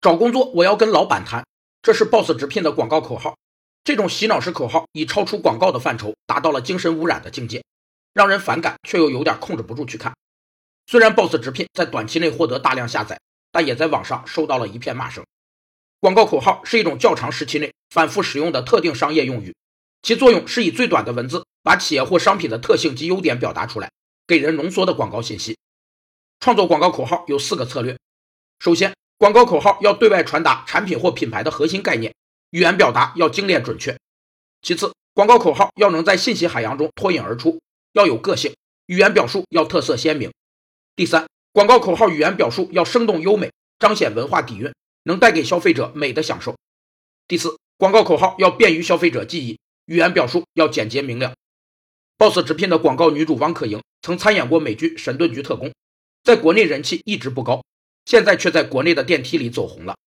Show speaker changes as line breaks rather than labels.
找工作我要跟老板谈，这是 Boss 直聘的广告口号。这种洗脑式口号已超出广告的范畴，达到了精神污染的境界，让人反感，却又有点控制不住去看。虽然 Boss 直聘在短期内获得大量下载，但也在网上收到了一片骂声。广告口号是一种较长时期内反复使用的特定商业用语，其作用是以最短的文字把企业或商品的特性及优点表达出来，给人浓缩的广告信息。创作广告口号有四个策略：首先，广告口号要对外传达产品或品牌的核心概念。语言表达要精炼准确。其次，广告口号要能在信息海洋中脱颖而出，要有个性，语言表述要特色鲜明。第三，广告口号语言表述要生动优美，彰显文化底蕴，能带给消费者美的享受。第四，广告口号要便于消费者记忆，语言表述要简洁明了。Boss 直聘的广告女主汪可盈曾参演过美剧《神盾局特工》，在国内人气一直不高，现在却在国内的电梯里走红了。